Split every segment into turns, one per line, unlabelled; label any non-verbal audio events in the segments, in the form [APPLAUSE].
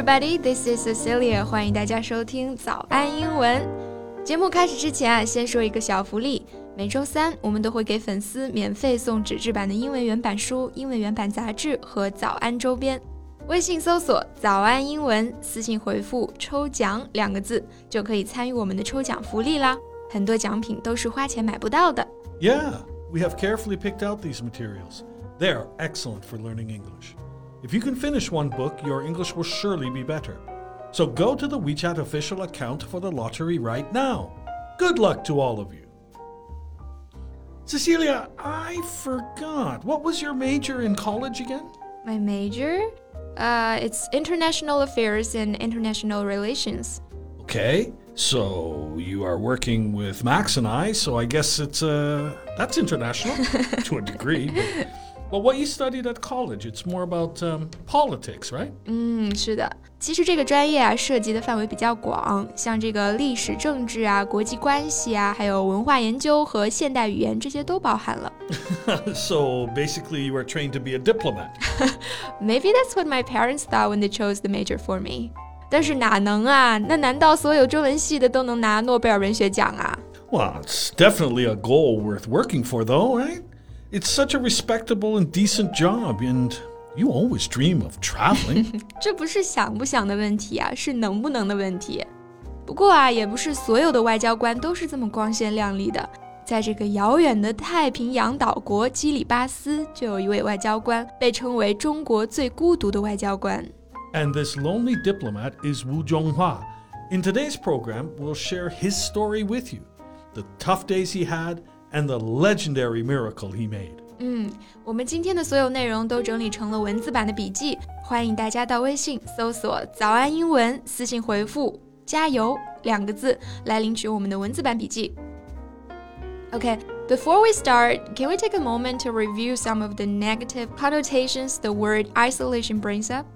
everybody, this is Cecilia. 欢迎大家收听早安英文。节目开始之前啊，先说一个小福利。每周三我们都会给粉丝免费送纸质版的英文原版书、英文原版杂志和早安周边。微信搜索“早安英文”，私信回复“抽奖”两个字，就可以参与我们的抽奖福利啦。很多奖品都是花钱买不到的。
Yeah, we have carefully picked out these materials. They are excellent for learning English. If you can finish one book, your English will surely be better. So go to the WeChat official account for the lottery right now. Good luck to all of you. Cecilia, I forgot. What was your major in college again?
My major? Uh, it's international affairs and international relations.
Okay, so you are working with Max and I, so I guess it's uh that's international [LAUGHS] to a degree. But well, what you studied at college, it's more about um, politics, right?
嗯，是的。其实这个专业啊，涉及的范围比较广，像这个历史、政治啊、国际关系啊，还有文化研究和现代语言这些都包含了。
so [LAUGHS] basically, you were trained to be a diplomat. [LAUGHS]
Maybe that's what my parents thought when they chose the major for me. 但是哪能啊？那难道所有中文系的都能拿诺贝尔文学奖啊？
Well, it's definitely a goal worth working for, though, right? It's such a respectable and decent job, and you always dream of traveling. [LAUGHS]
这不是想不想的问题啊，是能不能的问题。不过啊，也不是所有的外交官都是这么光鲜亮丽的。在这个遥远的太平洋岛国基里巴斯，就有一位外交官被称为中国最孤独的外交官。
And this lonely diplomat is Wu Zhonghua. In today's program, we'll share his story with you, the tough days he had and the legendary miracle he made.
嗯，我们今天的所有内容都整理成了文字版的笔记，欢迎大家到微信搜索“早安英文”，私信回复“加油”两个字来领取我们的文字版笔记。Okay, before we start, can we take a moment to review some of the negative connotations the word isolation brings up?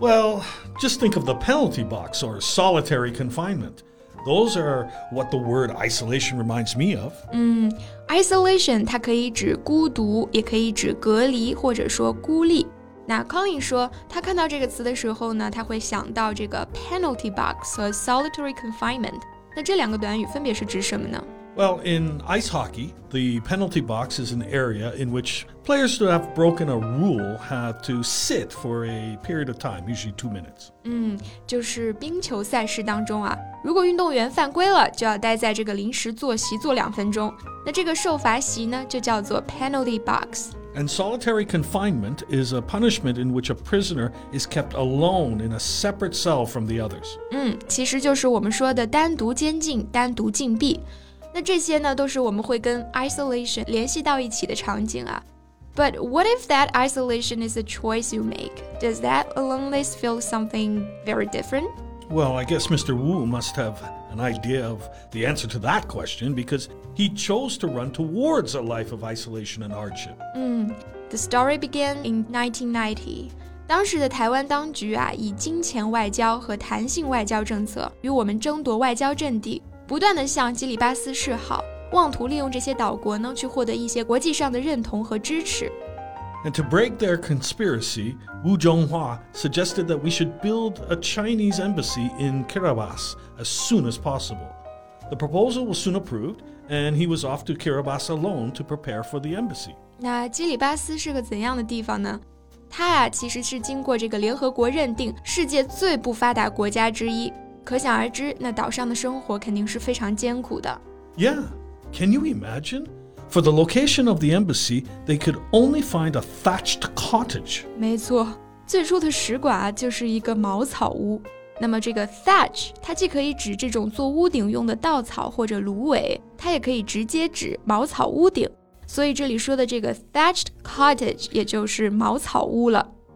Well, just think of the penalty box or solitary confinement. Those are what the word isolation reminds me of.
嗯，isolation 它可以指孤独，也可以指隔离，或者说孤立。那 Colin 说，他看到这个词的时候呢，他会想到这个 penalty box 和 solitary confinement。那这两个短语分别是指什么呢
？well, in ice hockey, the penalty box is an area in which players who have broken a rule have to sit for a period of time, usually two minutes.
嗯，就是冰球赛事当中啊，如果运动员犯规了，就要待在这个临时坐席坐两分钟。那这个受罚席呢，就叫做 penalty
box。and solitary confinement is a punishment in which a prisoner is kept alone in a separate cell from the others.
嗯，其实就是我们说的单独监禁、单独禁闭。 那这些呢，都是我们会跟 isolation 联系到一起的场景啊。But what if that isolation is a choice you make? Does that loneliness feel something very different?
Well, I guess Mr. Wu must have an idea of the answer to that question because he chose to run towards a life of isolation and hardship.
Mm, the story began in 1990. 当时的台湾当局啊，以金钱外交和弹性外交政策与我们争夺外交阵地。 不断的向基里巴斯示好，妄图利用这些岛国呢，去获得一些国际上的认同和支持。
And to break their conspiracy, Wu Zhonghua suggested that we should build a Chinese embassy in Kiribati as soon as possible. The proposal was soon approved, and he was off to Kiribati alone to prepare for the embassy.
那基里巴斯是个怎样的地方呢？它啊，其实是经过这个联合国认定世界最不发达国家之一。可想而知，那岛上的生活肯定是非常艰苦的。
Yeah, can you imagine? For the location of the embassy, they could only find a thatched cottage.
没错，最初的使馆啊就是一个茅草屋。那么这个 thatch，它既可以指这种做屋顶用的稻草或者芦苇，它也可以直接指茅草屋顶。所以这里说的这个 thatched cottage，也就是茅草屋了。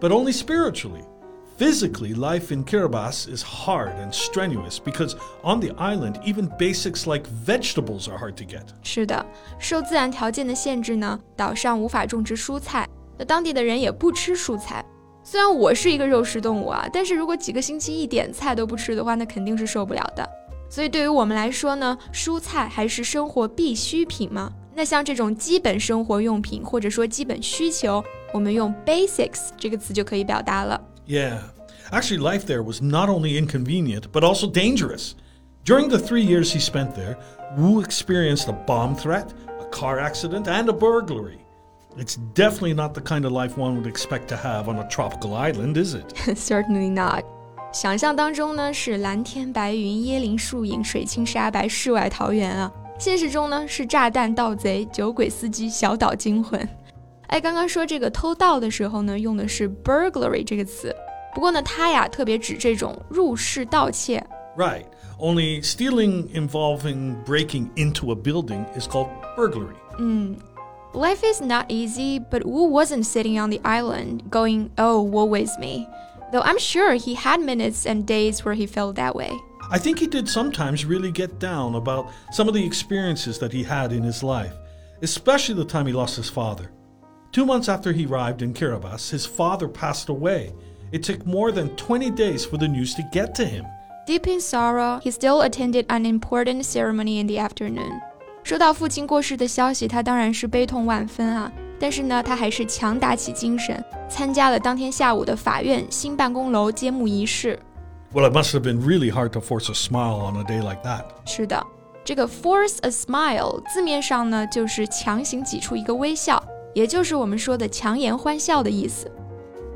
but only spiritually. Physically, life in Kiribati is hard and strenuous because on the island, even basics like vegetables are hard to get.
是的，受自然条件的限制呢，岛上无法种植蔬菜，那当地的人也不吃蔬菜。虽然我是一个肉食动物啊，但是如果几个星期一点菜都不吃的话，那肯定是受不了的。所以对于我们来说呢，蔬菜还是生活必需品嘛。那像这种基本生活用品或者说基本需求， 我们用 basics 这个词就可以表达了。
Yeah. Actually, life there was not only inconvenient, but also dangerous. During the three years he spent there, Wu experienced a bomb threat, a car accident, and a burglary. It's definitely not the kind of life one would expect to have on a tropical island, is it? [LAUGHS]
Certainly not. 想象当中呢是蓝天白云、椰林树影、水清沙白、世外桃源啊。现实中呢是炸弹、盗贼、酒鬼司机、小岛惊魂。 哎，刚刚说这个偷盗的时候呢，用的是 burglary 这个词。不过呢，它呀特别指这种入室盗窃。
Right. Only stealing involving breaking into a building is called burglary.
嗯。Life is not easy, but Wu wasn't sitting on the island going, oh, woe is me. Though I'm sure he had minutes and days where he felt that way.
I think he did sometimes really get down about some of the experiences that he had in his life, especially the time he lost his father. Two months after he arrived in Kiribati, his father passed away. It took more than 20 days for the news to get to him.
Deep in sorrow, he still attended an important ceremony in the afternoon. 收到父亲过世的消息，他当然是悲痛万分啊。但是呢，他还是强打起精神，参加了当天下午的法院新办公楼揭幕仪式。
well, it must have been really hard to force a smile on a day like that.
是的，这个 force a smile 字面上呢就是强行挤出一个微笑， 也就是我们说的强颜欢笑的意思。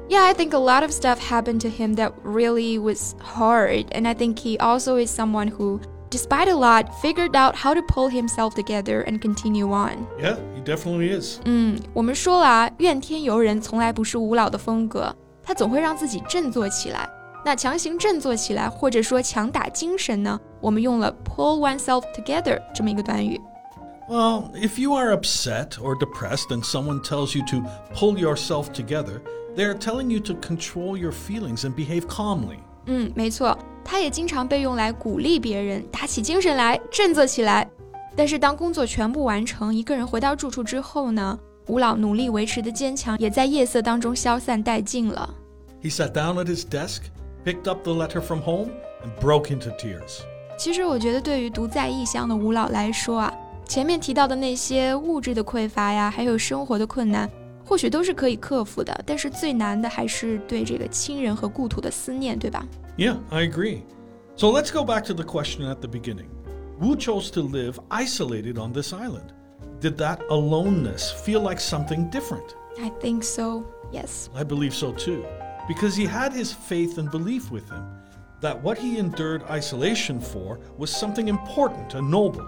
Yeah, I think a lot of stuff happened to him that really was hard, and I think he also is someone who despite a lot, figured out how to pull himself together and continue on.
Yeah, he definitely is.
嗯，我们说了啊，怨天尤人从来不是吴老的风格，他总会让自己振作起来。那强行振作起来，或者说强打精神呢？我们用了 pull oneself together 这么一个短语。
Well, if you are upset or depressed and someone tells you to pull yourself together, they are telling you to control your feelings and behave calmly.
嗯，没错，它也经常被用来鼓励别人，打起精神来，振作起来。但是当工作全部完成，一个人回到住处之后呢，吴老努力维持的坚强也在夜色当中消散殆尽了。
He sat down at his desk picked up the letter from home and broke into tears.
其实我觉得，对于独在异乡的吴老来说啊， 前面提到的那些物质的匮乏呀，还有生活的困难，或许都是可以克服的。但是最难的还是对这个亲人和故土的思念，对吧？
Yeah, I agree. So let's go back to the question at the beginning. Wu chose to live isolated on this island. Did that aloneness feel like something different?
I think so. Yes.
I believe so too because he had his faith and belief with him that what he endured isolation for was something important and noble.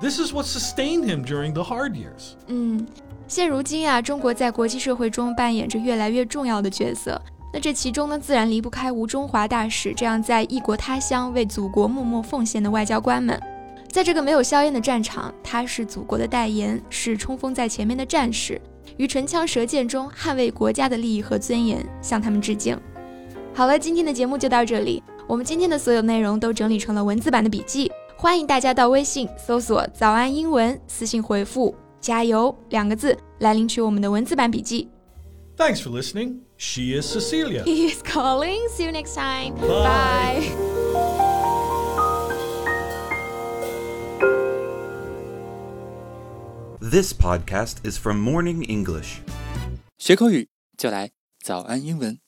This is what sustained him during the hard years.
嗯，现如今啊，中国在国际社会中扮演着越来越重要的角色。那这其中呢，自然离不开吴中华大使这样在异国他乡为祖国默默奉献的外交官们。在这个没有硝烟的战场，他是祖国的代言，是冲锋在前面的战士。于唇枪舌剑中捍卫国家的利益和尊严，向他们致敬。好了，今天的节目就到这里。我们今天的所有内容都整理成了文字版的笔记，欢迎大家到微信搜索“早安英文”，私信回复“加油”两个字来领取我们的文字版笔记。
Thanks for listening. She is Cecilia.
He is calling. See you next time. Bye.
This podcast is from Morning English.
学口语就来早安英文。